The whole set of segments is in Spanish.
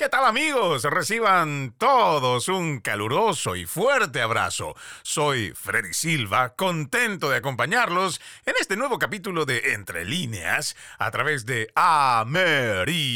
¿Qué tal amigos? Reciban todos un caluroso y fuerte abrazo. Soy Freddy Silva, contento de acompañarlos en este nuevo capítulo de Entre líneas a través de Americano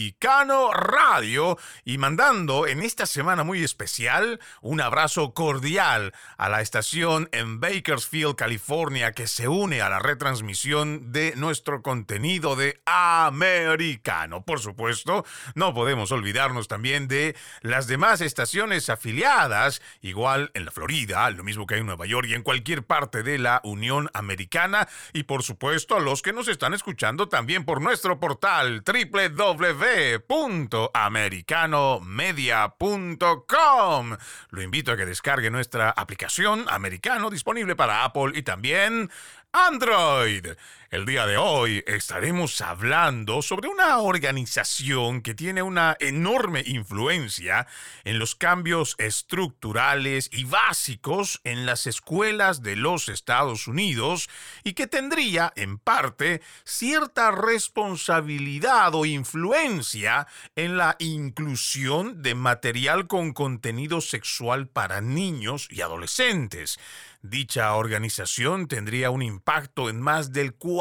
Radio y mandando en esta semana muy especial un abrazo cordial a la estación en Bakersfield, California, que se une a la retransmisión de nuestro contenido de Americano. Por supuesto, no podemos olvidarnos también de las demás estaciones afiliadas, igual en la Florida, lo mismo que hay en Nueva York y en cualquier parte de la Unión Americana, y por supuesto a los que nos están escuchando también por nuestro portal www.americanomedia.com. Lo invito a que descargue nuestra aplicación Americano disponible para Apple y también Android. El día de hoy estaremos hablando sobre una organización que tiene una enorme influencia en los cambios estructurales y básicos en las escuelas de los Estados Unidos y que tendría, en parte, cierta responsabilidad o influencia en la inclusión de material con contenido sexual para niños y adolescentes. Dicha organización tendría un impacto en más del 40%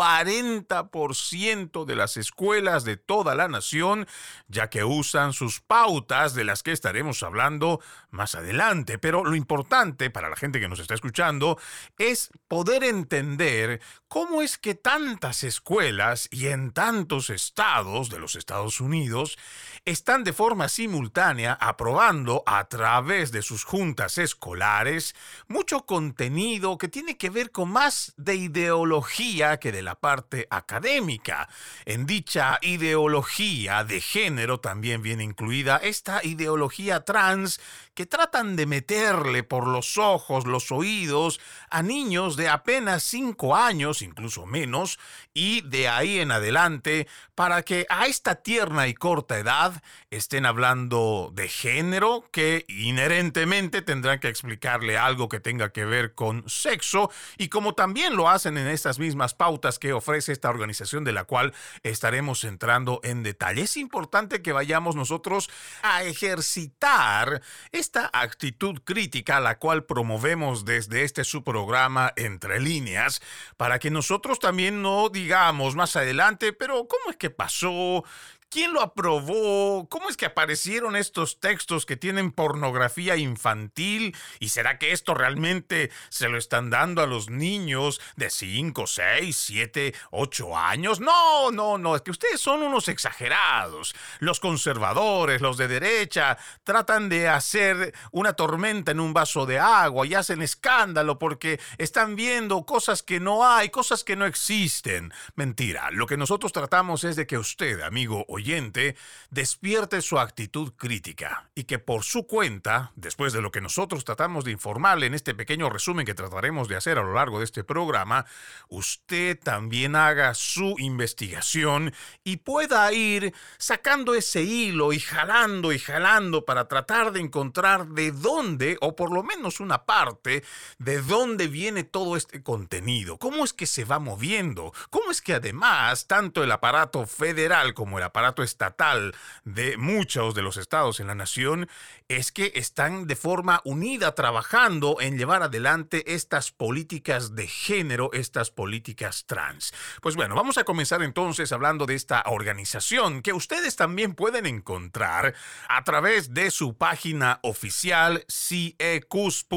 de las escuelas de toda la nación, ya que usan sus pautas de las que estaremos hablando más adelante. Pero lo importante para la gente que nos está escuchando es poder entender cómo es que tantas escuelas y en tantos estados de los Estados Unidos están de forma simultánea aprobando a través de sus juntas escolares mucho contenido que tiene que ver con más de ideología que de la parte académica. En dicha ideología de género también viene incluida esta ideología trans que tratan de meterle por los ojos, los oídos a niños de apenas 5 años, incluso menos, y de ahí en adelante, para que a esta tierna y corta edad estén hablando de género que inherentemente tendrán que explicarle algo que tenga que ver con sexo y como también lo hacen en estas mismas pautas que ofrece esta organización de la cual estaremos entrando en detalle. Es importante que vayamos nosotros a ejercitar esta actitud crítica, la cual promovemos desde este su programa Entre líneas, para que nosotros también no más adelante, pero ¿cómo es que pasó? ¿Quién lo aprobó? ¿Cómo es que aparecieron estos textos que tienen pornografía infantil? ¿Y será que esto realmente se lo están dando a los niños de 5, 6, 7, 8 años? No, no, no, es que ustedes son unos exagerados. Los conservadores, los de derecha, tratan de hacer una tormenta en un vaso de agua y hacen escándalo porque están viendo cosas que no hay, cosas que no existen. Mentira, lo que nosotros tratamos es de que usted, amigo despierte su actitud crítica y que por su cuenta, después de lo que nosotros tratamos de informarle en este pequeño resumen que trataremos de hacer a lo largo de este programa, usted también haga su investigación y pueda ir sacando ese hilo y jalando y jalando para tratar de encontrar de dónde, o por lo menos una parte, de dónde viene todo este contenido, cómo es que se va moviendo, cómo es que además tanto el aparato federal como el aparato estatal de muchos de los estados en la nación es que están de forma unida trabajando en llevar adelante estas políticas de género, estas políticas trans. Pues bueno, vamos a comenzar entonces hablando de esta organización que ustedes también pueden encontrar a través de su página oficial ciecus.org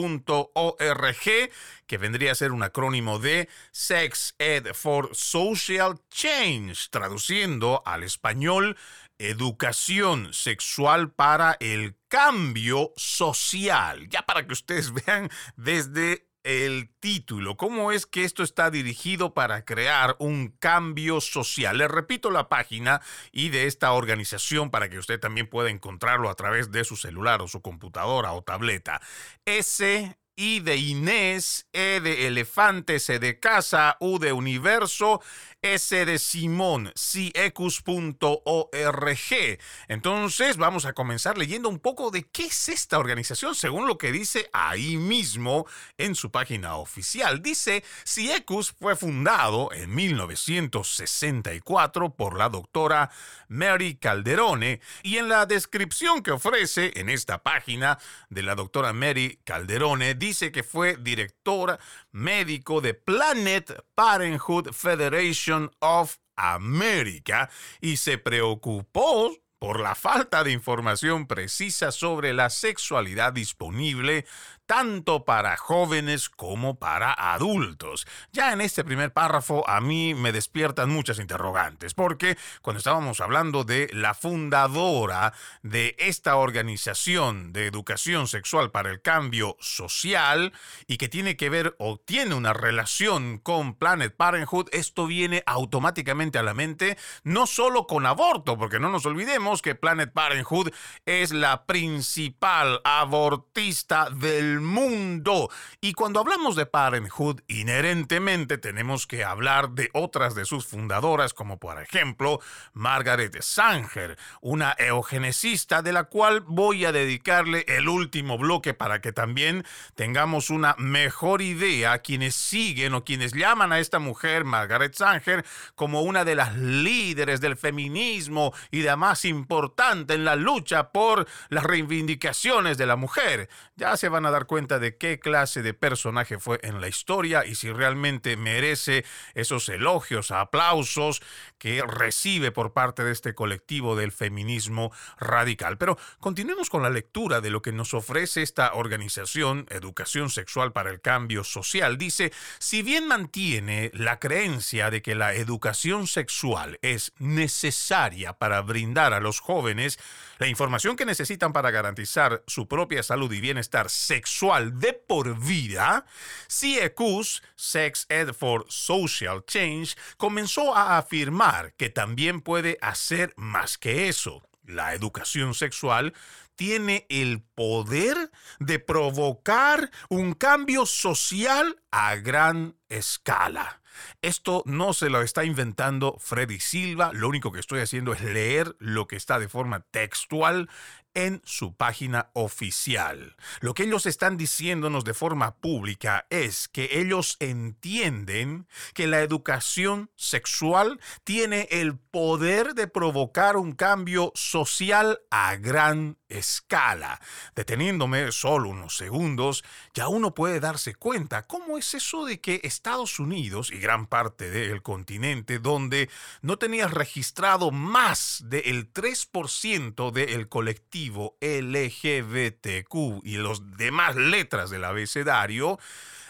que vendría a ser un acrónimo de Sex Ed for Social Change, traduciendo al español educación sexual para el cambio social. Ya para que ustedes vean desde el título, cómo es que esto está dirigido para crear un cambio social. Les repito la página y de esta organización para que usted también pueda encontrarlo a través de su celular o su computadora o tableta. S I de Inés, E de elefante, C de casa, U de universo, S de Simón, ciecus.org. Entonces vamos a comenzar leyendo un poco de qué es esta organización según lo que dice ahí mismo en su página oficial. Dice, CIECUS fue fundado en 1964 por la doctora Mary Calderone y en la descripción que ofrece en esta página de la doctora Mary Calderone dice que fue directora médico de Planet Parenthood Federation of America y se preocupó por la falta de información precisa sobre la sexualidad disponible tanto para jóvenes como para adultos. Ya en este primer párrafo a mí me despiertan muchas interrogantes, porque cuando estábamos hablando de la fundadora de esta organización de educación sexual para el cambio social y que tiene que ver o tiene una relación con Planet Parenthood, esto viene automáticamente a la mente, no solo con aborto, porque no nos olvidemos que Planet Parenthood es la principal abortista del mundo. Y cuando hablamos de Parenthood, inherentemente tenemos que hablar de otras de sus fundadoras, como por ejemplo Margaret Sanger, una eugenesista de la cual voy a dedicarle el último bloque para que también tengamos una mejor idea a quienes siguen o quienes llaman a esta mujer, Margaret Sanger, como una de las líderes del feminismo y de más importante en la lucha por las reivindicaciones de la mujer. Ya se van a dar cuenta de qué clase de personaje fue en la historia y si realmente merece esos elogios, aplausos que recibe por parte de este colectivo del feminismo radical. Pero continuemos con la lectura de lo que nos ofrece esta organización, Educación Sexual para el Cambio Social. Dice, si bien mantiene la creencia de que la educación sexual es necesaria para brindar a los jóvenes la información que necesitan para garantizar su propia salud y bienestar sexual de por vida, CIECUS, Sex Ed for Social Change, comenzó a afirmar que también puede hacer más que eso. La educación sexual tiene el poder de provocar un cambio social a gran escala. Esto no se lo está inventando Freddy Silva, lo único que estoy haciendo es leer lo que está de forma textual en su página oficial. Lo que ellos están diciéndonos de forma pública es que ellos entienden que la educación sexual tiene el poder de provocar un cambio social a gran escala. Deteniéndome solo unos segundos, ya uno puede darse cuenta cómo es eso de que Estados Unidos y gran parte del continente donde no tenía registrado más del 3% del colectivo LGBTQ y los demás letras del abecedario,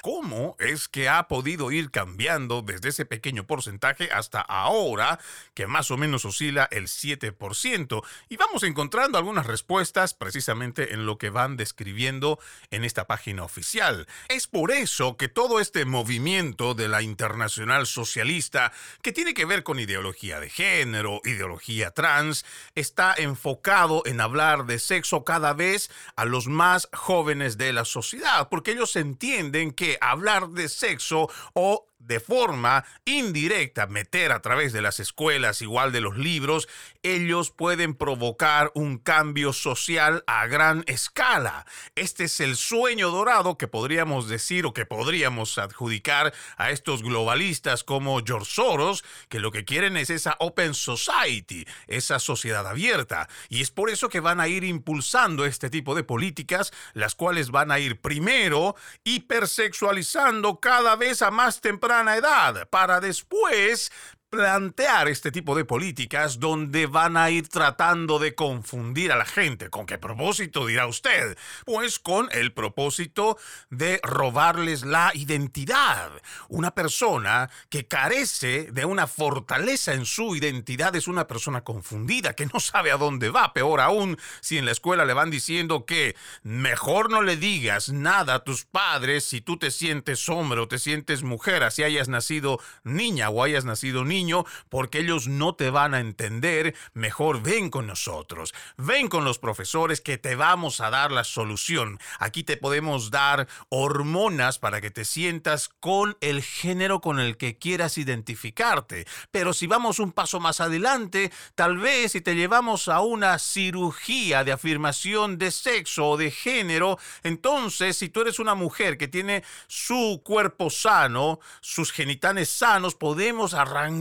cómo es que ha podido ir cambiando desde ese pequeño porcentaje hasta ahora, que más o menos oscila el 7%. Y vamos encontrando algunas respuestas precisamente en lo que van describiendo en esta página oficial. Es por eso que todo este movimiento de la internacional socialista, que tiene que ver con ideología de género, ideología trans, está enfocado en hablar de sexo cada vez a los más jóvenes de la sociedad, porque ellos entienden que hablar de sexo o de forma indirecta meter a través de las escuelas, igual de los libros, ellos pueden provocar un cambio social a gran escala. Este es el sueño dorado que podríamos decir o que podríamos adjudicar a estos globalistas como George Soros, que lo que quieren es esa Open Society, esa sociedad abierta. Y es por eso que van a ir impulsando este tipo de políticas, las cuales van a ir primero hipersexualizando cada vez a más temprano edad para después plantear este tipo de políticas donde van a ir tratando de confundir a la gente. ¿Con qué propósito dirá usted? Pues con el propósito de robarles la identidad. Una persona que carece de una fortaleza en su identidad es una persona confundida, que no sabe a dónde va. Peor aún, si en la escuela le van diciendo que mejor no le digas nada a tus padres si tú te sientes hombre o te sientes mujer, así hayas nacido niña o hayas nacido niño niño porque ellos no te van a entender, mejor ven con nosotros, ven con los profesores que te vamos a dar la solución. Aquí te podemos dar hormonas para que te sientas con el género con el que quieras identificarte. Pero si vamos un paso más adelante, tal vez si te llevamos a una cirugía de afirmación de sexo o de género, entonces si tú eres una mujer que tiene su cuerpo sano, sus genitales sanos, podemos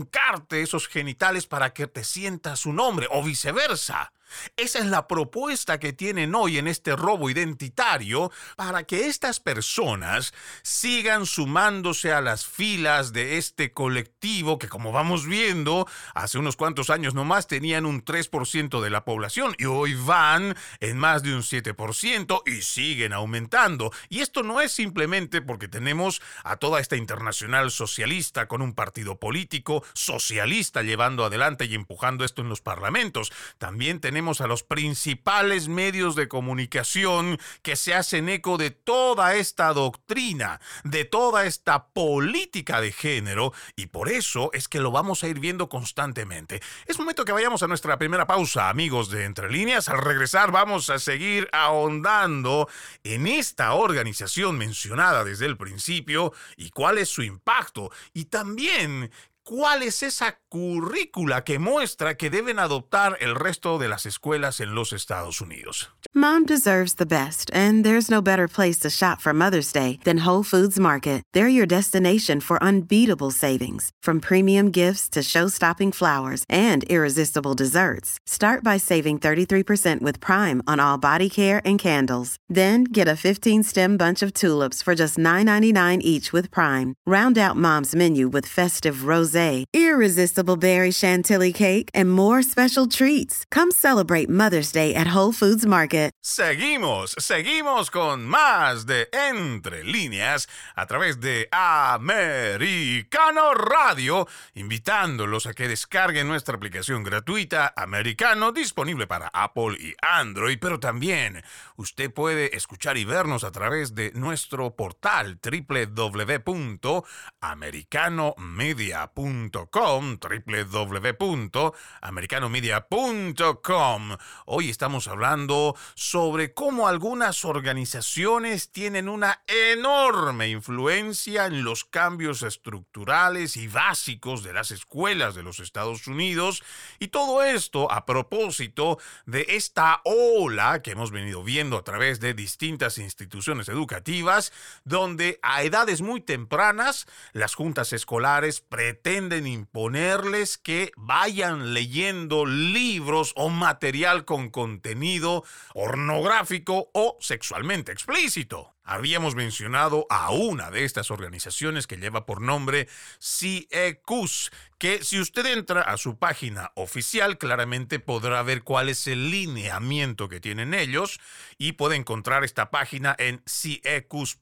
arrancarte esos genitales para que te sientas un hombre o viceversa. Esa es la propuesta que tienen hoy en este robo identitario para que estas personas sigan sumándose a las filas de este colectivo que como vamos viendo, hace unos cuantos años nomás tenían un 3% de la población y hoy van en más de un 7% y siguen aumentando. Y esto no es simplemente porque tenemos a toda esta internacional socialista con un partido político socialista llevando adelante y empujando esto en los parlamentos. También tenemos a los principales medios de comunicación que se hacen eco de toda esta doctrina, de toda esta política de género, y por eso es que lo vamos a ir viendo constantemente. Es momento que vayamos a nuestra primera pausa, amigos de Entre Líneas. Al regresar vamos a seguir ahondando en esta organización mencionada desde el principio y cuál es su impacto, y también ¿Cuál es esa currícula que muestra que deben adoptar el resto de las escuelas en los Estados Unidos? Mom deserves the best, and there's no better place to shop for Mother's Day than Whole Foods Market. They're your destination for unbeatable savings, from premium gifts to show-stopping flowers and irresistible desserts. Start by saving 33% with Prime on all body care and candles. Then get a 15-stem bunch of tulips for just $9.99 each with Prime. Round out Mom's menu with festive rose irresistible berry chantilly cake, and more special treats. Come celebrate Mother's Day at Whole Foods Market. Seguimos, seguimos con más de Entre Líneas a través de Americano Radio, invitándolos a que descarguen nuestra aplicación gratuita Americano disponible para Apple y Android, pero también usted puede escuchar y vernos a través de nuestro portal www.americanomedia.com www.americanomedia.com. Hoy estamos hablando sobre cómo algunas organizaciones tienen una enorme influencia en los cambios estructurales y básicos de las escuelas de los Estados Unidos y todo esto a propósito de esta ola que hemos venido viendo a través de distintas instituciones educativas donde a edades muy tempranas las juntas escolares pretenden pretenden imponerles que vayan leyendo libros o material con contenido pornográfico o sexualmente explícito. Habíamos mencionado a una de estas organizaciones que lleva por nombre CECUS, que si usted entra a su página oficial claramente podrá ver cuál es el lineamiento que tienen ellos y puede encontrar esta página en ciecus.org.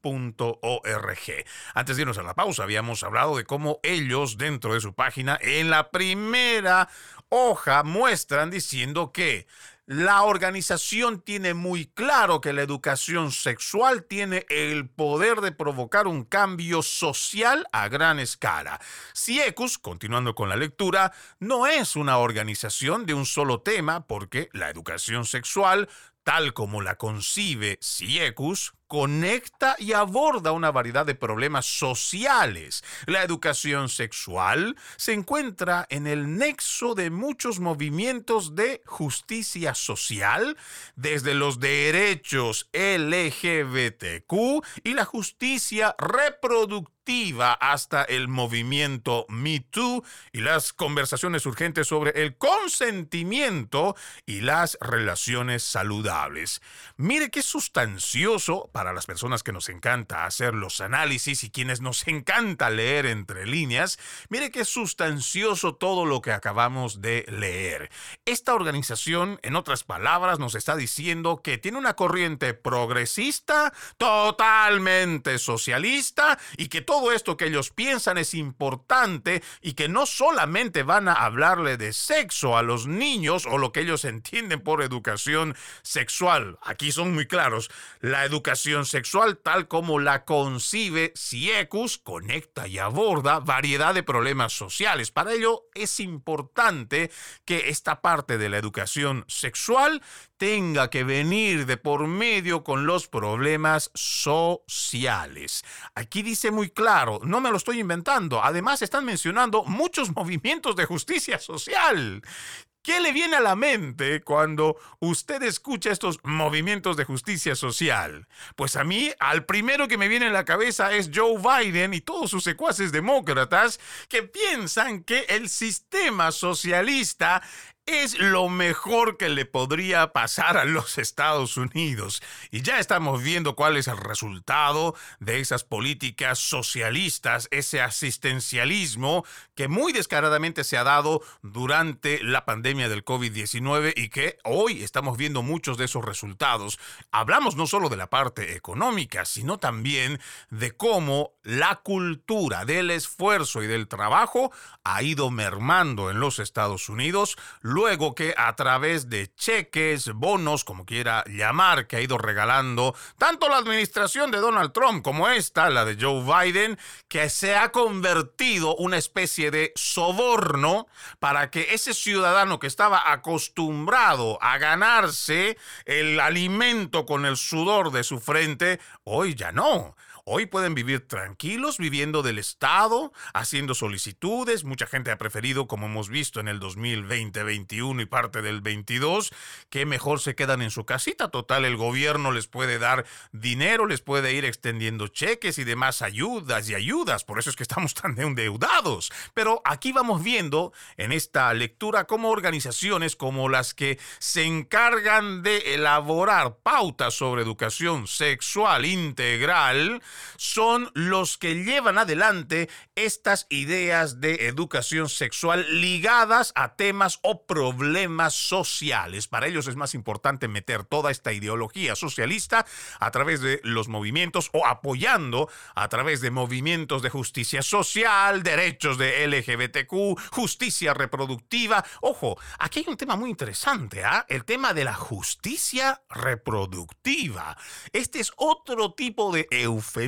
Antes de irnos a la pausa habíamos hablado de cómo ellos dentro de su página en la primera hoja muestran diciendo que la organización tiene muy claro que la educación sexual tiene el poder de provocar un cambio social a gran escala. CIECUS, continuando con la lectura, no es una organización de un solo tema porque la educación sexual tal como la concibe CIECUS, conecta y aborda una variedad de problemas sociales. La educación sexual se encuentra en el nexo de muchos movimientos de justicia social, desde los derechos LGBTQ y la justicia reproductiva hasta el movimiento Me Too y las conversaciones urgentes sobre el consentimiento y las relaciones saludables. Mire qué sustancioso las personas que nos encanta hacer los análisis y quienes nos encanta leer entre líneas. Mire qué sustancioso todo lo que acabamos de leer. Esta organización, en otras palabras, nos está diciendo que tiene una corriente progresista, totalmente socialista y que todo esto que ellos piensan es importante y que no solamente van a hablarle de sexo a los niños o lo que ellos entienden por educación sexual. Aquí son muy claros. La educación educación sexual tal como la concibe CIECUS conecta y aborda variedad de problemas sociales. Para ello es importante que esta parte de la educación sexual tenga que venir de por medio con los problemas sociales. Aquí dice muy claro, no me lo estoy inventando, además están mencionando muchos movimientos de justicia social. ¿Qué le viene a la mente cuando usted escucha estos movimientos de justicia social? Pues a mí, al primero que me viene en la cabeza es Joe Biden y todos sus secuaces demócratas que piensan que el sistema socialista es lo mejor que le podría pasar a los Estados Unidos. Y ya estamos viendo cuál es el resultado de esas políticas socialistas, ese asistencialismo que muy descaradamente se ha dado durante la pandemia del COVID-19 y que hoy estamos viendo muchos de esos resultados. Hablamos no solo de la parte económica, sino también de cómo la cultura del esfuerzo y del trabajo ha ido mermando en los Estados Unidos luego que a través de cheques, bonos, como quiera llamar, que ha ido regalando tanto la administración de Donald Trump como esta, la de Joe Biden, que se ha convertido una especie de soborno para que ese ciudadano que estaba acostumbrado a ganarse el alimento con el sudor de su frente, hoy ya no. Hoy pueden vivir tranquilos viviendo del Estado, haciendo solicitudes. Mucha gente ha preferido, como hemos visto en el 2020, 21 y parte del 22, que mejor se quedan en su casita. Total, el gobierno les puede dar dinero, les puede ir extendiendo cheques y demás ayudas y ayudas. Por eso es que estamos tan endeudados. Pero aquí vamos viendo en esta lectura cómo organizaciones como las que se encargan de elaborar pautas sobre educación sexual integral, son los que llevan adelante estas ideas de educación sexual ligadas a temas o problemas sociales. Para ellos es más importante meter toda esta ideología socialista a través de los movimientos o apoyando a través de movimientos de justicia social, derechos de LGBTQ, justicia reproductiva. Ojo, aquí hay un tema muy interesante, ¿ah? El tema de la justicia reproductiva. Este es otro tipo de eufemismo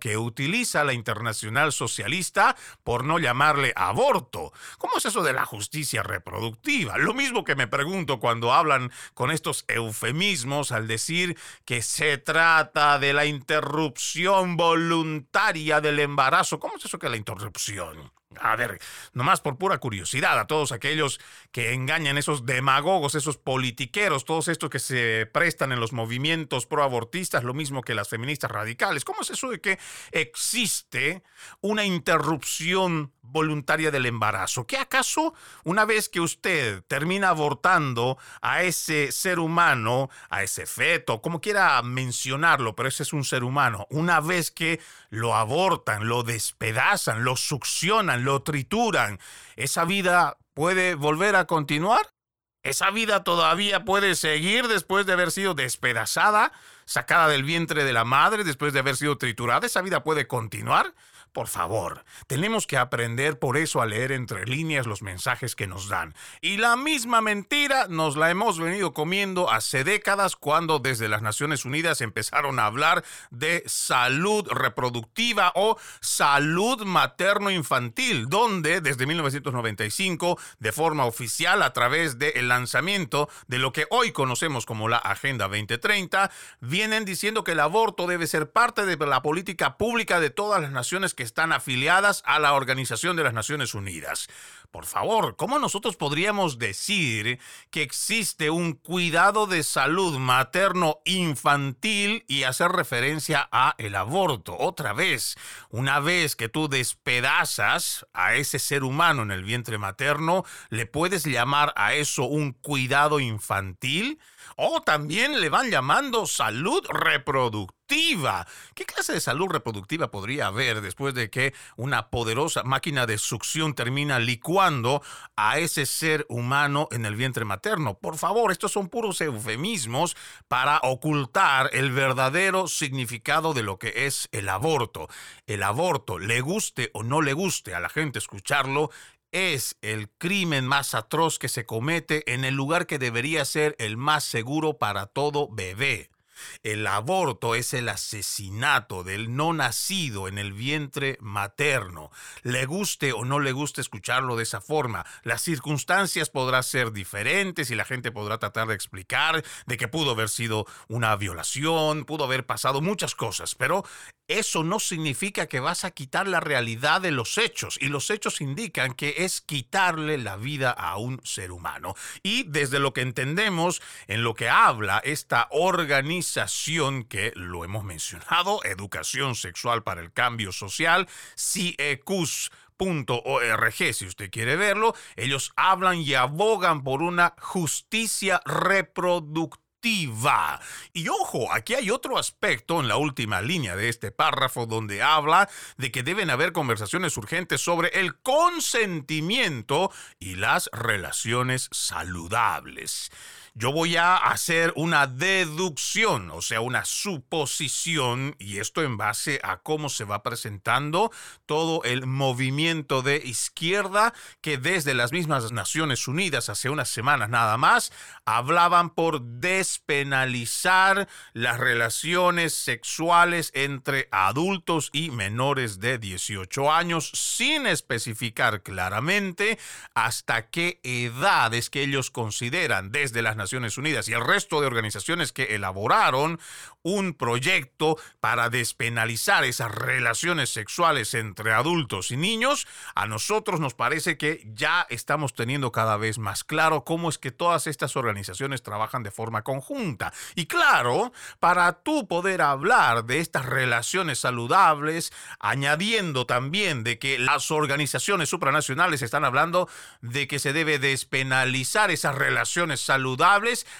que utiliza la internacional socialista por no llamarle aborto. ¿Cómo es eso de la justicia reproductiva? Lo mismo que me pregunto cuando hablan con estos eufemismos al decir que se trata de la interrupción voluntaria del embarazo. ¿Cómo es eso que la interrupción? A ver, nomás por pura curiosidad, a todos aquellos que engañan, esos demagogos, esos politiqueros, todos estos que se prestan en los movimientos proabortistas, lo mismo que las feministas radicales. ¿Cómo es eso de que existe una interrupción voluntaria del embarazo? ¿Qué acaso una vez que usted termina abortando a ese ser humano, a ese feto, como quiera mencionarlo, pero ese es un ser humano, una vez que lo abortan, lo despedazan, lo succionan, lo trituran, ¿esa vida puede volver a continuar? ¿Esa vida todavía puede seguir después de haber sido despedazada, sacada del vientre de la madre, después de haber sido triturada? ¿Esa vida puede continuar? Por favor, tenemos que aprender por eso a leer entre líneas los mensajes que nos dan. Y la misma mentira nos la hemos venido comiendo hace décadas cuando desde las Naciones Unidas empezaron a hablar de salud reproductiva o salud materno-infantil, donde desde 1995, de forma oficial a través del lanzamiento de lo que hoy conocemos como la Agenda 2030, vienen diciendo que el aborto debe ser parte de la política pública de todas las naciones que están afiliadas a la Organización de las Naciones Unidas. Por favor, ¿cómo nosotros podríamos decir que existe un cuidado de salud materno infantil y hacer referencia a el aborto? Otra vez, una vez que tú despedazas a ese ser humano en el vientre materno, ¿le puedes llamar a eso un cuidado infantil? O también le van llamando salud reproductiva. ¿Qué clase de salud reproductiva podría haber después de que una poderosa máquina de succión termina licuando a ese ser humano en el vientre materno? Por favor, estos son puros eufemismos para ocultar el verdadero significado de lo que es el aborto. El aborto, le guste o no le guste a la gente escucharlo, es el crimen más atroz que se comete en el lugar que debería ser el más seguro para todo bebé. El aborto es el asesinato del no nacido en el vientre materno. Le guste o no le guste escucharlo de esa forma, las circunstancias podrán ser diferentes y la gente podrá tratar de explicar de que pudo haber sido una violación, pudo haber pasado muchas cosas, pero eso no significa que vas a quitar la realidad de los hechos y los hechos indican que es quitarle la vida a un ser humano. Y desde lo que entendemos, en lo que habla esta organización que lo hemos mencionado, Educación Sexual para el Cambio Social, CIECUS.org, si usted quiere verlo, ellos hablan y abogan por una justicia reproductiva. Y ojo, aquí hay otro aspecto en la última línea de este párrafo donde habla de que deben haber conversaciones urgentes sobre el consentimiento y las relaciones saludables yo voy a hacer una deducción, o sea, una suposición, y esto en base a cómo se va presentando todo el movimiento de izquierda que desde las mismas Naciones Unidas hace unas semanas nada más hablaban por despenalizar las relaciones sexuales entre adultos y menores de 18 años sin especificar claramente hasta qué edad es que ellos consideran desde las Naciones Unidas y el resto de organizaciones que elaboraron un proyecto para despenalizar esas relaciones sexuales entre adultos y niños, a nosotros nos parece que ya estamos teniendo cada vez más claro cómo es que todas estas organizaciones trabajan de forma conjunta. Y claro, para tú poder hablar de estas relaciones saludables, añadiendo también de que las organizaciones supranacionales están hablando de que se debe despenalizar esas relaciones saludables,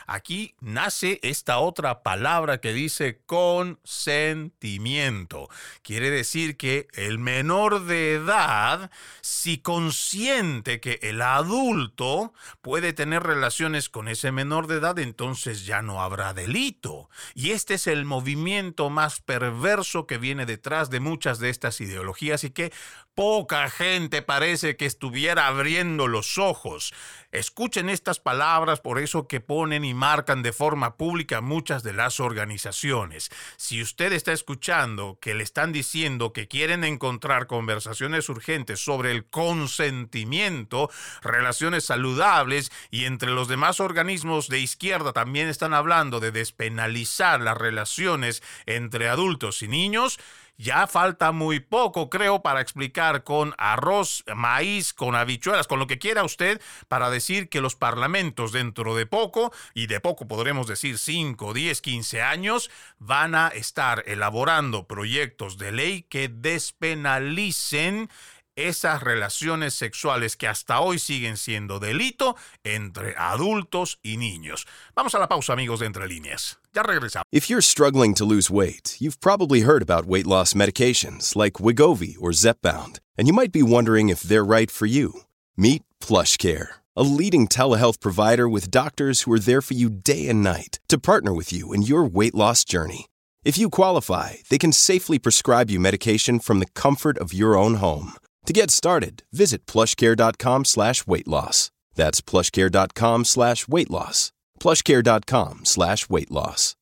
aquí nace esta otra palabra que dice consentimiento. Quiere decir que el menor de edad, si consiente que el adulto puede tener relaciones con ese menor de edad, entonces ya no habrá delito. Y este es el movimiento más perverso que viene detrás de muchas de estas ideologías y que poca gente parece que estuviera abriendo los ojos. Escuchen estas palabras por eso que ponen y marcan de forma pública muchas de las organizaciones. Si usted está escuchando que le están diciendo que quieren encontrar conversaciones urgentes sobre el consentimiento, relaciones saludables y entre los demás organismos de izquierda también están hablando de despenalizar las relaciones entre adultos y niños, ya falta muy poco, creo, para explicar con arroz, maíz, con habichuelas, con lo que quiera usted, para decir que los parlamentos dentro de poco, y de poco podremos decir 5, 10, 15 años, van a estar elaborando proyectos de ley que despenalicen esas relaciones sexuales que hasta hoy siguen siendo delito entre adultos y niños. Vamos a la pausa, amigos de Entre Líneas. Ya regresamos. If you're struggling to lose weight, you've probably heard about weight loss medications like Wigovi or Zepbound, and you might be wondering if they're right for you. Meet PlushCare, a leading telehealth provider with doctors who are there for you day and night to partner with you in your weight loss journey. If you qualify, they can safely prescribe you medication from the comfort of your own home. To get started, visit plushcare.com slash weight loss. That's plushcare.com slash weight loss. Plushcare.com slash weight loss.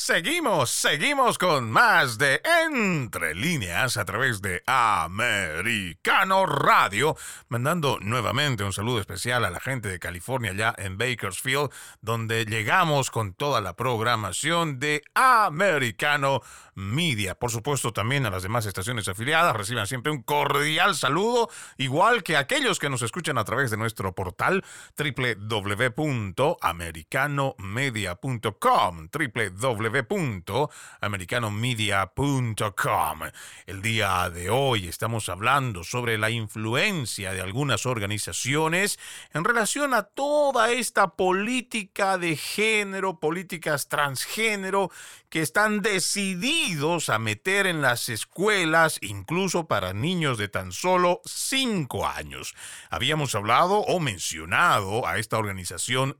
Seguimos, seguimos con más de Entre líneas a través de Americano Radio, mandando nuevamente un saludo especial a la gente de California allá en Bakersfield, donde llegamos con toda la programación de Americano Media. Por supuesto, también a las demás estaciones afiliadas reciban siempre un cordial saludo, igual que aquellos que nos escuchan a través de nuestro portal www.americanomedia.com www.americanomedia.com El día de hoy estamos hablando sobre la influencia de algunas organizaciones en relación a toda esta política de género, políticas transgénero que están decididos a meter en las escuelas, incluso para niños de tan solo 5 años. Habíamos hablado o mencionado a esta organización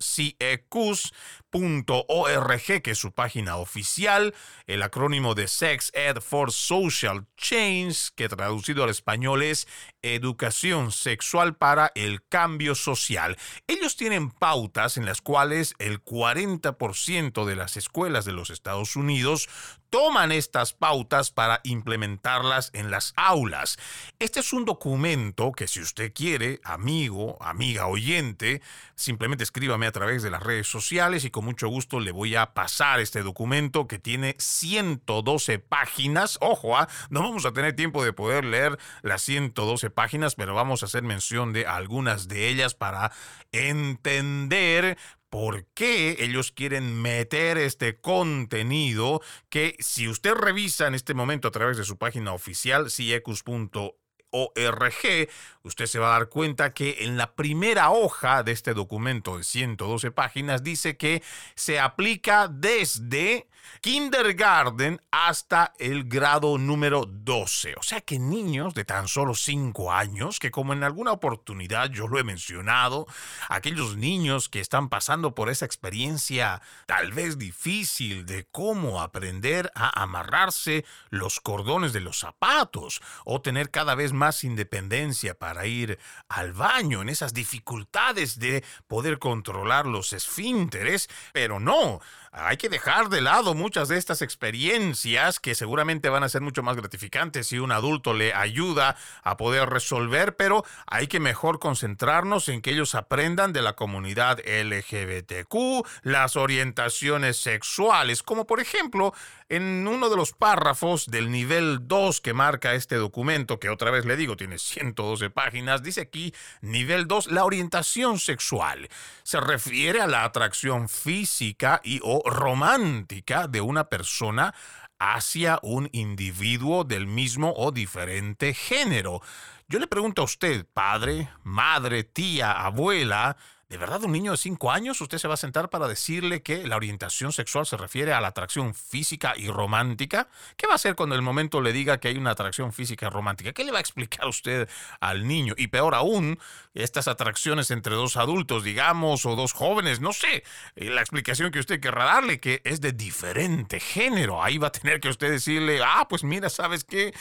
CECUS, que es su página oficial, el acrónimo de Sex Ed for Social Change, que traducido al español es Educación Sexual para el Cambio Social. Ellos tienen pautas en las cuales el 40% de las escuelas de los Estados Unidos toman estas pautas para implementarlas en las aulas. Este es un documento que si usted quiere, amigo, amiga oyente, simplemente escríbame a través de las redes sociales y con mucho gusto le voy a pasar este documento que tiene 112 páginas. Ojo, ¿ah? no vamos a tener tiempo de poder leer las 112 páginas, pero vamos a hacer mención de algunas de ellas para entender por qué ellos quieren meter este contenido que si usted revisa en este momento a través de su página oficial, ciecus.org, usted se va a dar cuenta que en la primera hoja de este documento de 112 páginas dice que se aplica desde kindergarten hasta el grado número 12. O sea que niños de tan solo 5 años, que como en alguna oportunidad yo lo he mencionado, aquellos niños que están pasando por esa experiencia tal vez difícil de cómo aprender a amarrarse los cordones de los zapatos o tener cada vez más independencia para ir al baño, en esas dificultades de poder controlar los esfínteres, pero no, hay que dejar de lado muchas de estas experiencias que seguramente van a ser mucho más gratificantes si un adulto le ayuda a poder resolver, pero hay que mejor concentrarnos en que ellos aprendan de la comunidad LGBTQ, las orientaciones sexuales, como por ejemplo en uno de los párrafos del nivel 2 que marca este documento, que otra vez le digo tiene 112 páginas, dice aquí nivel 2, la orientación sexual. Se refiere a la atracción física y o romántica de una persona hacia un individuo del mismo o diferente género. Yo le pregunto a usted, padre, madre, tía, abuela, ¿De verdad un niño de 5 años usted se va a sentar para decirle que la orientación sexual se refiere a la atracción física y romántica? ¿Qué va a hacer cuando el momento le diga que hay una atracción física y romántica? ¿Qué le va a explicar usted al niño? Y peor aún, estas atracciones entre dos adultos, digamos, o dos jóvenes, no sé, eh, la explicación que usted querrá darle, que es de diferente género. Ahí va a tener que usted decirle, ah, pues mira, ¿sabes qué?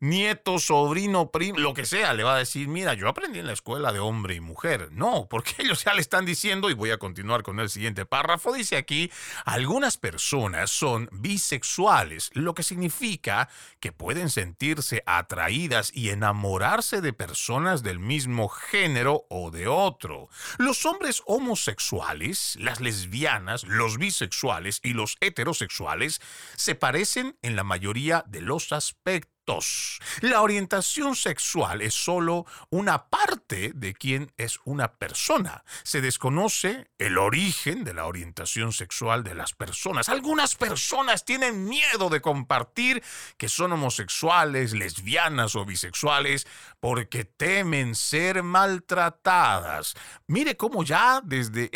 Nieto, sobrino, primo, lo que sea, le va a decir, mira, yo aprendí en la escuela de hombre y mujer. No, porque ellos ya le están diciendo, y voy a continuar con el siguiente párrafo, dice aquí, algunas personas son bisexuales, lo que significa que pueden sentirse atraídas y enamorarse de personas del mismo género o de otro. Los hombres homosexuales, las lesbianas, los bisexuales y los heterosexuales se parecen en la mayoría de los aspectos la orientación sexual es solo una parte de quién es una persona. Se desconoce el origen de la orientación sexual de las personas. Algunas personas tienen miedo de compartir que son homosexuales, lesbianas o bisexuales porque temen ser maltratadas. Mire cómo ya desde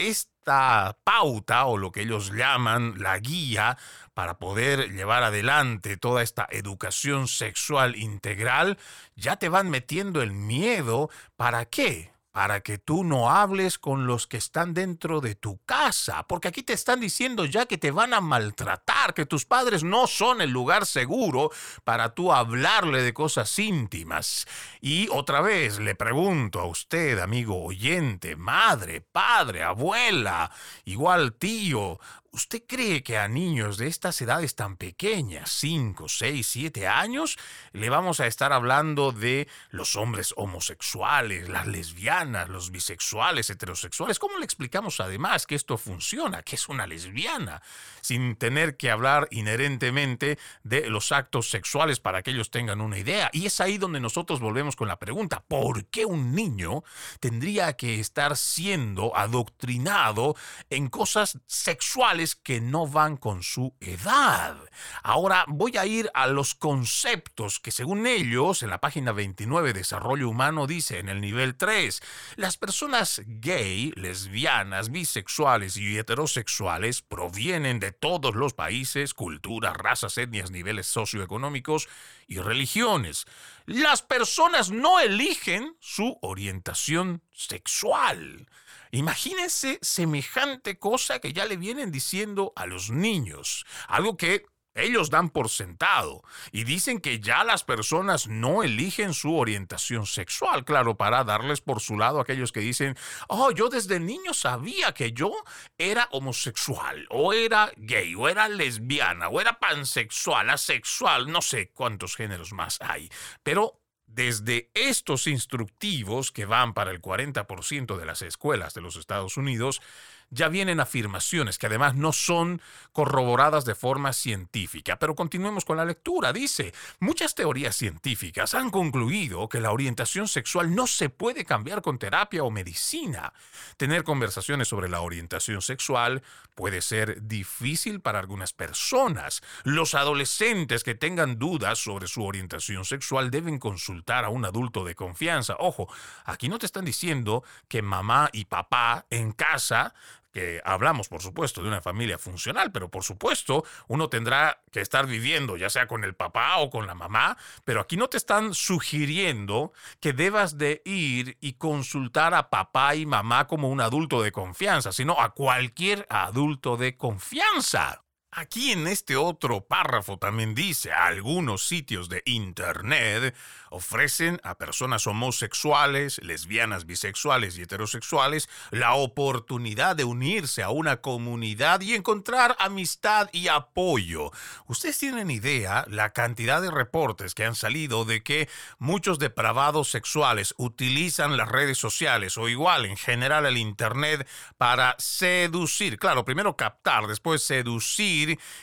esta pauta o lo que ellos llaman la guía para poder llevar adelante toda esta educación sexual integral, ya te van metiendo el miedo. ¿Para qué? Para que tú no hables con los que están dentro de tu casa, porque aquí te están diciendo ya que te van a maltratar, que tus padres no son el lugar seguro para tú hablarle de cosas íntimas. Y otra vez le pregunto a usted, amigo oyente, madre, padre, abuela, igual tío, ¿Usted cree que a niños de estas edades tan pequeñas, 5, 6, 7 años, le vamos a estar hablando de los hombres homosexuales, las lesbianas, los bisexuales, heterosexuales? ¿Cómo le explicamos además que esto funciona, que es una lesbiana, sin tener que hablar inherentemente de los actos sexuales para que ellos tengan una idea? Y es ahí donde nosotros volvemos con la pregunta, ¿por qué un niño tendría que estar siendo adoctrinado en cosas sexuales? Que no van con su edad. Ahora voy a ir a los conceptos que según ellos, en la página 29 Desarrollo Humano dice en el nivel 3, las personas gay, lesbianas, bisexuales y heterosexuales provienen de todos los países, culturas, razas, etnias, niveles socioeconómicos y religiones. Las personas no eligen su orientación sexual. Imagínense semejante cosa que ya le vienen diciendo a los niños, algo que ellos dan por sentado. Y dicen que ya las personas no eligen su orientación sexual, claro, para darles por su lado a aquellos que dicen, oh, yo desde niño sabía que yo era homosexual, o era gay, o era lesbiana, o era pansexual, asexual, no sé cuántos géneros más hay, pero desde estos instructivos que van para el 40% de las escuelas de los Estados Unidos, ya vienen afirmaciones que además no son corroboradas de forma científica. Pero continuemos con la lectura. Dice, muchas teorías científicas han concluido que la orientación sexual no se puede cambiar con terapia o medicina. Tener conversaciones sobre la orientación sexual puede ser difícil para algunas personas. Los adolescentes que tengan dudas sobre su orientación sexual deben consultar a un adulto de confianza. Ojo, aquí no te están diciendo que mamá y papá en casa que hablamos, por supuesto, de una familia funcional, pero por supuesto uno tendrá que estar viviendo, ya sea con el papá o con la mamá, pero aquí no te están sugiriendo que debas de ir y consultar a papá y mamá como un adulto de confianza, sino a cualquier adulto de confianza. Aquí en este otro párrafo también dice, algunos sitios de Internet ofrecen a personas homosexuales, lesbianas, bisexuales y heterosexuales la oportunidad de unirse a una comunidad y encontrar amistad y apoyo. Ustedes tienen idea la cantidad de reportes que han salido de que muchos depravados sexuales utilizan las redes sociales o igual en general el Internet para seducir, claro, primero captar, después seducir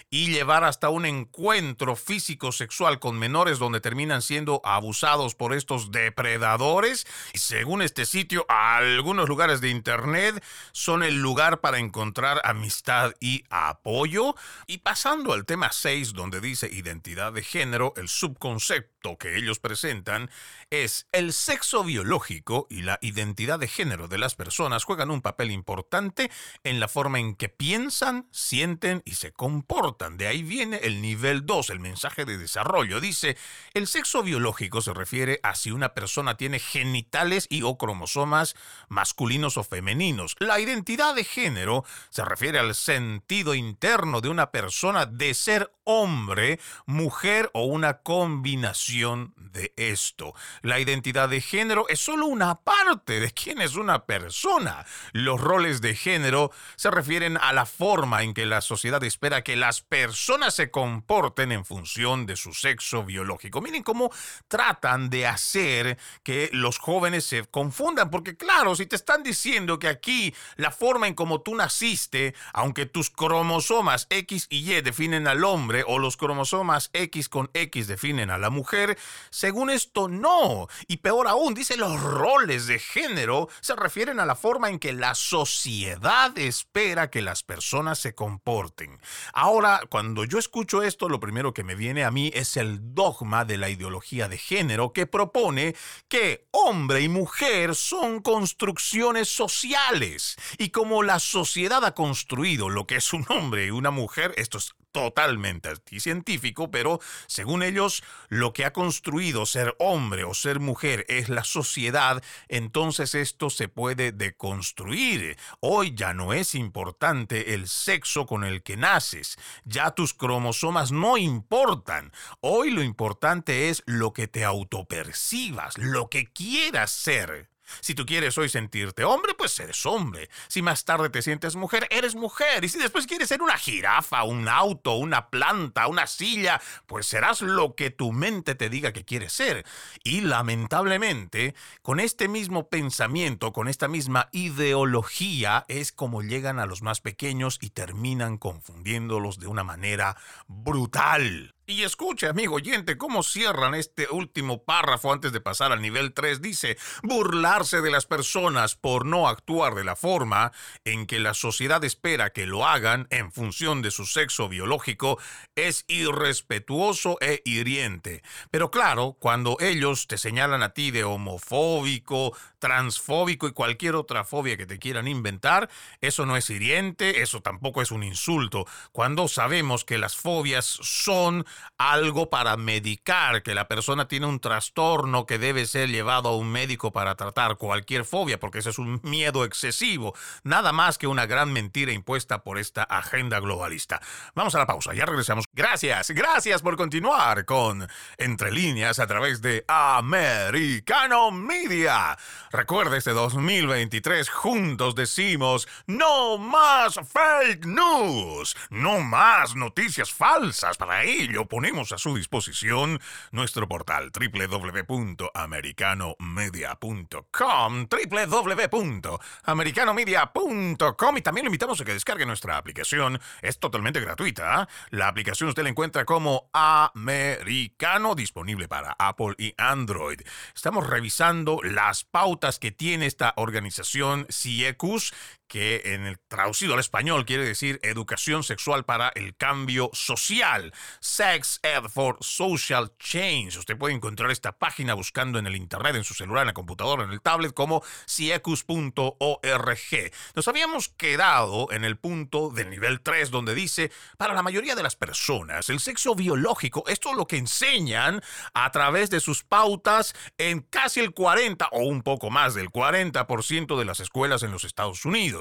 y llevar hasta un encuentro físico sexual con menores donde terminan siendo abusados usados por estos depredadores y según este sitio, algunos lugares de Internet son el lugar para encontrar amistad y apoyo. Y pasando al tema 6, donde dice identidad de género, el subconcepto que ellos presentan es el sexo biológico y la identidad de género de las personas juegan un papel importante en la forma en que piensan, sienten y se comportan. De ahí viene el nivel 2, el mensaje de desarrollo. Dice, el sexo biológico se refiere a si una persona tiene genitales y o cromosomas masculinos o femeninos. La identidad de género se refiere al sentido interno de una persona de ser hombre, mujer o una combinación de esto. La identidad de género es solo una parte de quién es una persona. Los roles de género se refieren a la forma en que la sociedad espera que las personas se comporten en función de su sexo biológico. Miren cómo tratan de hacer que los jóvenes se confundan, porque claro, si te están diciendo que aquí la forma en como tú naciste, aunque tus cromosomas X y Y definen al hombre o los cromosomas X con X definen a la mujer, según esto no. Y peor aún, dice los roles de género se refieren a la forma en que la sociedad espera que las personas se comporten. Ahora, cuando yo escucho esto, lo primero que me viene a mí es el dogma de la ideología de género que propone que hombre y mujer son construcciones sociales. Y como la sociedad ha construido lo que es un hombre y una mujer, esto es totalmente anticientífico, pero según ellos, lo que ha construido ser hombre o ser mujer es la sociedad, entonces esto se puede deconstruir. Hoy ya no es importante el sexo con el que naces, ya tus cromosomas no importan. Hoy lo importante es lo que te autopercibas, lo que quieras ser. Si tú quieres hoy sentirte hombre, pues eres hombre. Si más tarde te sientes mujer, eres mujer. Y si después quieres ser una jirafa, un auto, una planta, una silla, pues serás lo que tu mente te diga que quieres ser. Y lamentablemente, con este mismo pensamiento, con esta misma ideología, es como llegan a los más pequeños y terminan confundiéndolos de una manera brutal. Y escuche, amigo oyente, cómo cierran este último párrafo antes de pasar al nivel 3. Dice, burlarse de las personas por no actuar de la forma en que la sociedad espera que lo hagan en función de su sexo biológico es irrespetuoso e hiriente. Pero claro, cuando ellos te señalan a ti de homofóbico, transfóbico y cualquier otra fobia que te quieran inventar, eso no es hiriente, eso tampoco es un insulto. Cuando sabemos que las fobias son algo para medicar, que la persona tiene un trastorno que debe ser llevado a un médico para tratar cualquier fobia, porque ese es un miedo excesivo, nada más que una gran mentira impuesta por esta agenda globalista. Vamos a la pausa, ya regresamos. Gracias, gracias por continuar con Entre líneas a través de Americano Media. Recuerda este 2023, juntos decimos, no más fake news, no más noticias falsas. Para ello ponemos a su disposición nuestro portal www.americanomedia.com, www.americanomedia.com y también lo invitamos a que descargue nuestra aplicación. Es totalmente gratuita. La aplicación usted la encuentra como Americano, disponible para Apple y Android. Estamos revisando las pautas que tiene esta organización CIECUS que en el traducido al español quiere decir educación sexual para el cambio social. Sex Ed for Social Change. Usted puede encontrar esta página buscando en el internet, en su celular, en la computadora, en el tablet como ciecus.org. Nos habíamos quedado en el punto del nivel 3 donde dice, para la mayoría de las personas, el sexo biológico, esto es lo que enseñan a través de sus pautas en casi el 40 o un poco más del 40% de las escuelas en los Estados Unidos.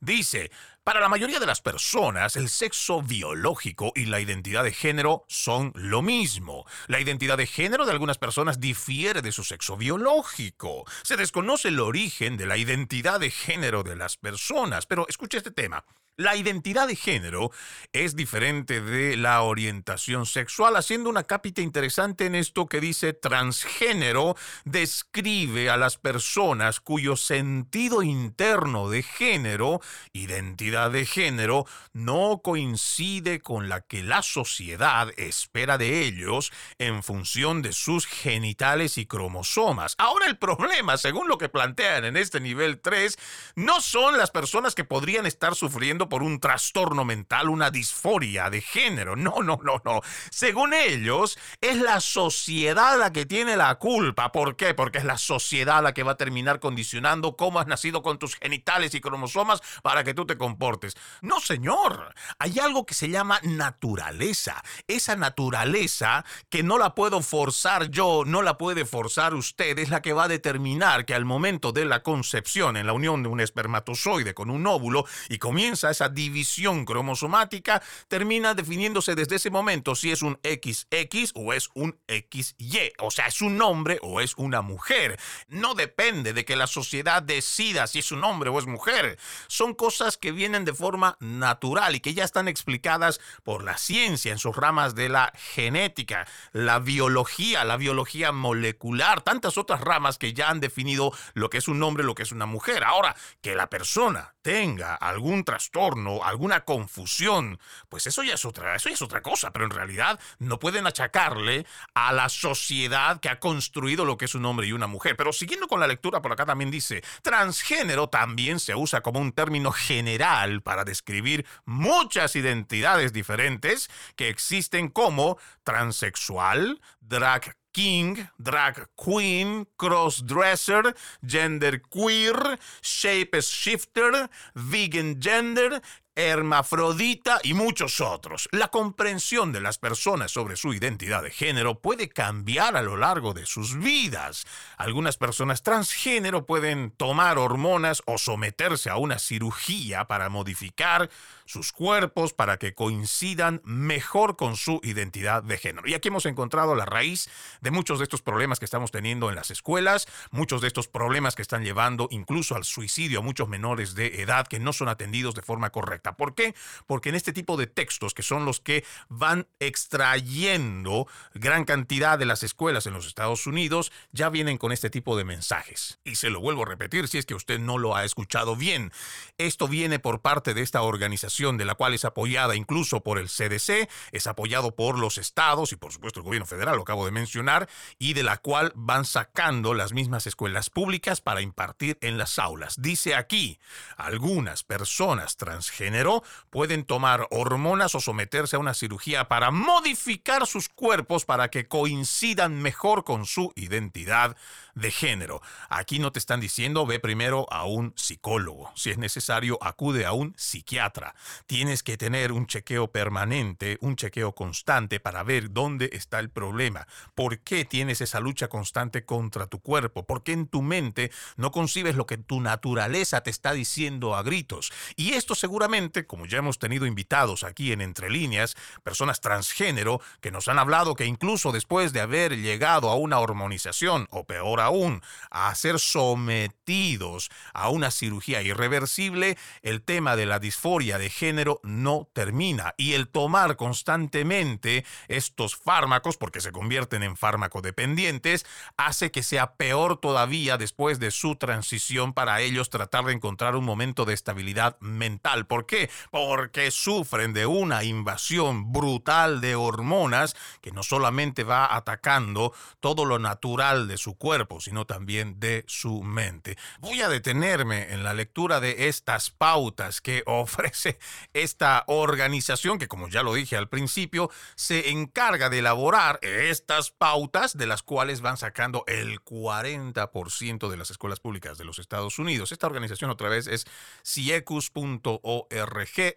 Dice, para la mayoría de las personas, el sexo biológico y la identidad de género son lo mismo. La identidad de género de algunas personas difiere de su sexo biológico. Se desconoce el origen de la identidad de género de las personas. Pero escuche este tema. La identidad de género es diferente de la orientación sexual, haciendo una cápita interesante en esto que dice transgénero describe a las personas cuyo sentido interno de género, identidad de género, no coincide con la que la sociedad espera de ellos en función de sus genitales y cromosomas. Ahora el problema, según lo que plantean en este nivel 3, no son las personas que podrían estar sufriendo por un trastorno mental, una disforia de género. No, no, no, no. Según ellos, es la sociedad la que tiene la culpa. ¿Por qué? Porque es la sociedad la que va a terminar condicionando cómo has nacido con tus genitales y cromosomas para que tú te comportes. No, señor. Hay algo que se llama naturaleza. Esa naturaleza que no la puedo forzar yo, no la puede forzar usted, es la que va a determinar que al momento de la concepción, en la unión de un espermatozoide con un óvulo, y comienza esa división cromosomática termina definiéndose desde ese momento si es un XX o es un XY, o sea, es un hombre o es una mujer. No depende de que la sociedad decida si es un hombre o es mujer. Son cosas que vienen de forma natural y que ya están explicadas por la ciencia en sus ramas de la genética, la biología, la biología molecular, tantas otras ramas que ya han definido lo que es un hombre, lo que es una mujer. Ahora, que la persona tenga algún trastorno, alguna confusión, pues eso ya es otra, eso es otra cosa, pero en realidad no pueden achacarle a la sociedad que ha construido lo que es un hombre y una mujer. Pero siguiendo con la lectura, por acá también dice, transgénero también se usa como un término general para describir muchas identidades diferentes que existen como transexual, drag king, drag queen, crossdresser, gender queer, shape shifter, vegan gender hermafrodita y muchos otros. La comprensión de las personas sobre su identidad de género puede cambiar a lo largo de sus vidas. Algunas personas transgénero pueden tomar hormonas o someterse a una cirugía para modificar sus cuerpos para que coincidan mejor con su identidad de género. Y aquí hemos encontrado la raíz de muchos de estos problemas que estamos teniendo en las escuelas, muchos de estos problemas que están llevando incluso al suicidio a muchos menores de edad que no son atendidos de forma correcta. ¿Por qué? Porque en este tipo de textos, que son los que van extrayendo gran cantidad de las escuelas en los Estados Unidos, ya vienen con este tipo de mensajes. Y se lo vuelvo a repetir si es que usted no lo ha escuchado bien. Esto viene por parte de esta organización de la cual es apoyada incluso por el CDC, es apoyado por los estados y por supuesto el gobierno federal, lo acabo de mencionar, y de la cual van sacando las mismas escuelas públicas para impartir en las aulas. Dice aquí, algunas personas transgénero género pueden tomar hormonas o someterse a una cirugía para modificar sus cuerpos para que coincidan mejor con su identidad de género. Aquí no te están diciendo ve primero a un psicólogo. Si es necesario, acude a un psiquiatra. Tienes que tener un chequeo permanente, un chequeo constante para ver dónde está el problema. ¿Por qué tienes esa lucha constante contra tu cuerpo? ¿Por qué en tu mente no concibes lo que tu naturaleza te está diciendo a gritos? Y esto seguramente, como ya hemos tenido invitados aquí en Entre Líneas, personas transgénero que nos han hablado que incluso después de haber llegado a una hormonización o peor aún, a ser sometidos a una cirugía irreversible, el tema de la disforia de género no termina. Y el tomar constantemente estos fármacos, porque se convierten en fármacodependientes, hace que sea peor todavía después de su transición para ellos tratar de encontrar un momento de estabilidad mental. ¿Por qué? Porque sufren de una invasión brutal de hormonas que no solamente va atacando todo lo natural de su cuerpo, sino también de su mente. Voy a detenerme en la lectura de estas pautas que ofrece esta organización que, como ya lo dije al principio, se encarga de elaborar estas pautas de las cuales van sacando el 40% de las escuelas públicas de los Estados Unidos. Esta organización otra vez es ciecus.org,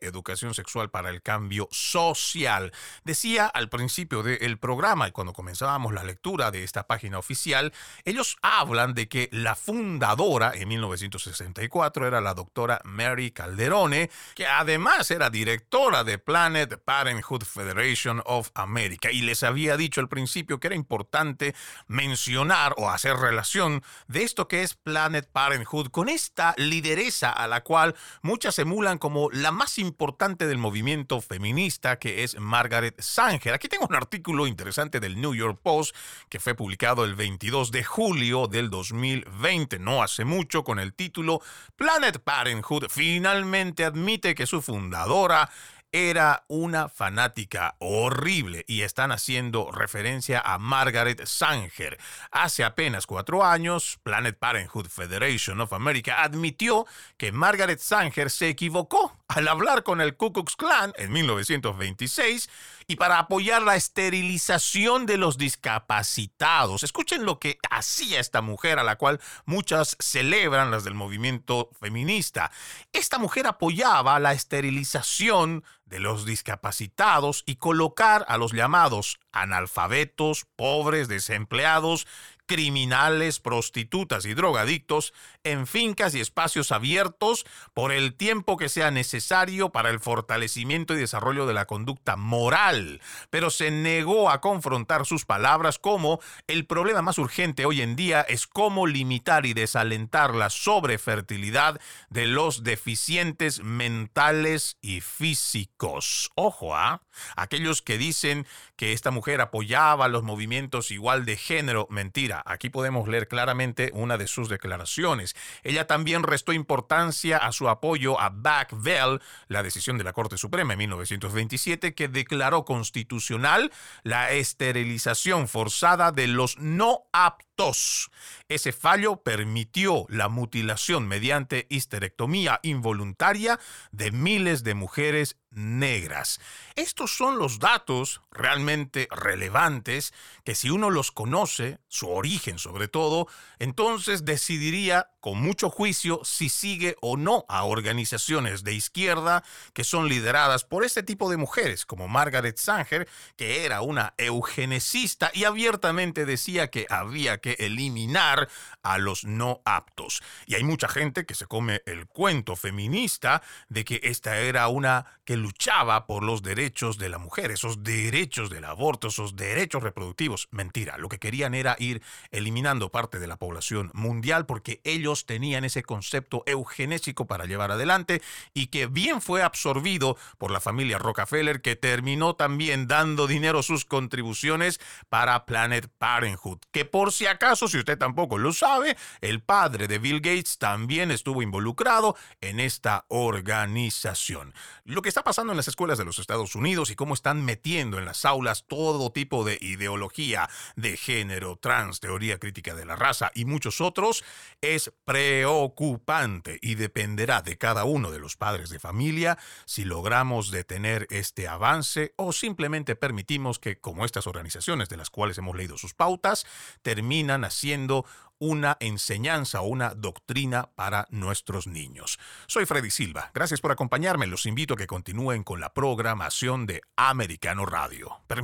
Educación Sexual para el Cambio Social. Decía al principio del programa y cuando comenzábamos la lectura de esta página oficial, ellos hablan de que la fundadora en 1964 era la doctora Mary Calderone, que además era directora de Planet Parenthood Federation of America. Y les había dicho al principio que era importante mencionar o hacer relación de esto que es Planet Parenthood con esta lideresa a la cual muchas emulan como la más importante del movimiento feminista, que es Margaret Sanger. Aquí tengo un artículo interesante del New York Post que fue publicado el 22 de julio del 2020, no hace mucho, con el título Planet Parenthood finalmente admite que su fundadora era una fanática horrible y están haciendo referencia a Margaret Sanger. Hace apenas cuatro años, Planet Parenthood Federation of America admitió que Margaret Sanger se equivocó al hablar con el Ku Klux Klan en 1926 y para apoyar la esterilización de los discapacitados. Escuchen lo que hacía esta mujer a la cual muchas celebran las del movimiento feminista. Esta mujer apoyaba la esterilización de los discapacitados y colocar a los llamados analfabetos, pobres, desempleados criminales, prostitutas y drogadictos en fincas y espacios abiertos por el tiempo que sea necesario para el fortalecimiento y desarrollo de la conducta moral, pero se negó a confrontar sus palabras como el problema más urgente hoy en día es cómo limitar y desalentar la sobrefertilidad de los deficientes mentales y físicos. Ojo, ¿ah? Aquellos que dicen que esta mujer apoyaba los movimientos igual de género, mentira aquí podemos leer claramente una de sus declaraciones. Ella también restó importancia a su apoyo a Back Bell, la decisión de la Corte Suprema en 1927 que declaró constitucional la esterilización forzada de los no aptos. Ese fallo permitió la mutilación mediante histerectomía involuntaria de miles de mujeres negras. Estos son los datos realmente relevantes que si uno los conoce, su origen sobre todo, entonces decidiría con mucho juicio si sigue o no a organizaciones de izquierda que son lideradas por este tipo de mujeres, como Margaret Sanger, que era una eugenicista y abiertamente decía que había que eliminar a los no aptos. Y hay mucha gente que se come el cuento feminista de que esta era una que luchaba por los derechos de la mujer, esos derechos del aborto, esos derechos reproductivos. Mentira, lo que querían era ir eliminando parte de la población mundial porque ellos tenían ese concepto eugenésico para llevar adelante y que bien fue absorbido por la familia Rockefeller que terminó también dando dinero sus contribuciones para Planet Parenthood, que por si acaso, si usted tampoco lo sabe, el padre de Bill Gates también estuvo involucrado en esta organización. Lo que está pasando en las escuelas de los Estados Unidos y cómo están metiendo en las aulas todo tipo de ideología de género, trans, teoría crítica de la raza y muchos otros es preocupante y dependerá de cada uno de los padres de familia si logramos detener este avance o simplemente permitimos que, como estas organizaciones de las cuales hemos leído sus pautas, terminan haciendo una enseñanza o una doctrina para nuestros niños. Soy Freddy Silva. Gracias por acompañarme. Los invito a que continúen con la programación de Americano Radio.